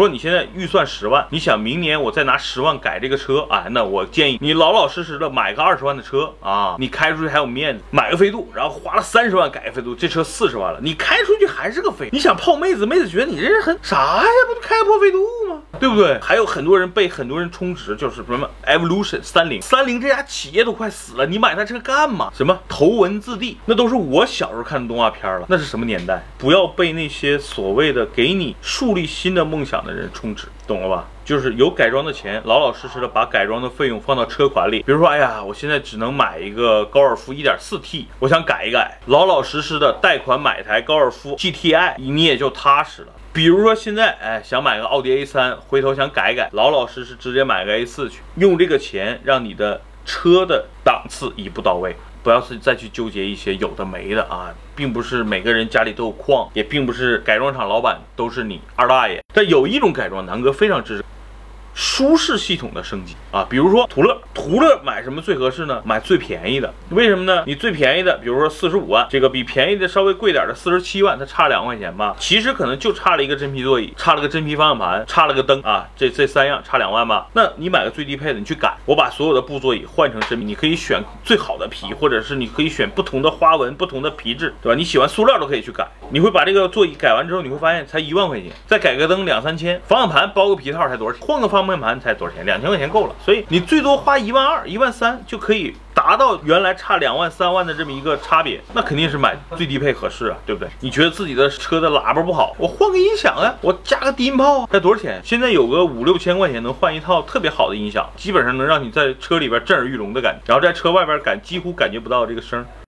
说你现在预算十万，你想明年我再拿十万改这个车，哎，那我建议你老老实实的买个二十万的车啊，你开出去还有面子。买个飞度，然后花了三十万改个飞度，这车四十万了，你开出去还是个飞。你想泡妹子，妹子觉得你这人很啥呀？不就开个破飞度？对不对？还有很多人被很多人充值，就是什么 Evolution 三菱，三菱这家企业都快死了，你买它车干嘛？什么头文字 D，那都是我小时候看的动画片了，那是什么年代？不要被那些所谓的给你树立新的梦想的人充值，懂了吧？就是有改装的钱，老老实实的把改装的费用放到车款里。比如说，哎呀，我现在只能买一个高尔夫 1.4T，我想改一改，老老实实的贷款买台高尔夫 GTI，你也就踏实了。比如说现在，哎，想买个奥迪 A 三回头想改改，老老实实直接买个 A 四去，用这个钱让你的车的档次一步到位。不要是再去纠结一些有的没的啊，并不是每个人家里都有矿，也并不是改装厂老板都是你二大爷。但有一种改装，南哥非常支持。舒适系统的升级啊，比如说途乐，途乐买什么最合适呢？买最便宜的，为什么呢？你最便宜的，比如说四十五万，这个比便宜的稍微贵点的四十七万，它差两块钱吧？其实可能就差了一个真皮座椅，差了个真皮方向盘，差了个灯啊，这这三样差两万吧？那你买个最低配的，你去改，我把所有的布座椅换成真皮，你可以选最好的皮，或者是你可以选不同的花纹、不同的皮质，对吧？你喜欢塑料都可以去改。你会把这个座椅改完之后，你会发现才一万块钱，再改个灯两三千，方向盘包个皮套才多少钱？换个方方向盘才多少钱？两千块钱够了。所以你最多花一万二、一万三就可以达到原来差两万、三万的这么一个差别。那肯定是买最低配合适啊，对不对？你觉得自己的车的喇叭不好，我换个音响啊，我加个低音炮啊，才多少钱？现在有个五六千块钱能换一套特别好的音响，基本上能让你在车里边震耳欲聋的感觉，然后在车外边感几乎感觉不到这个声。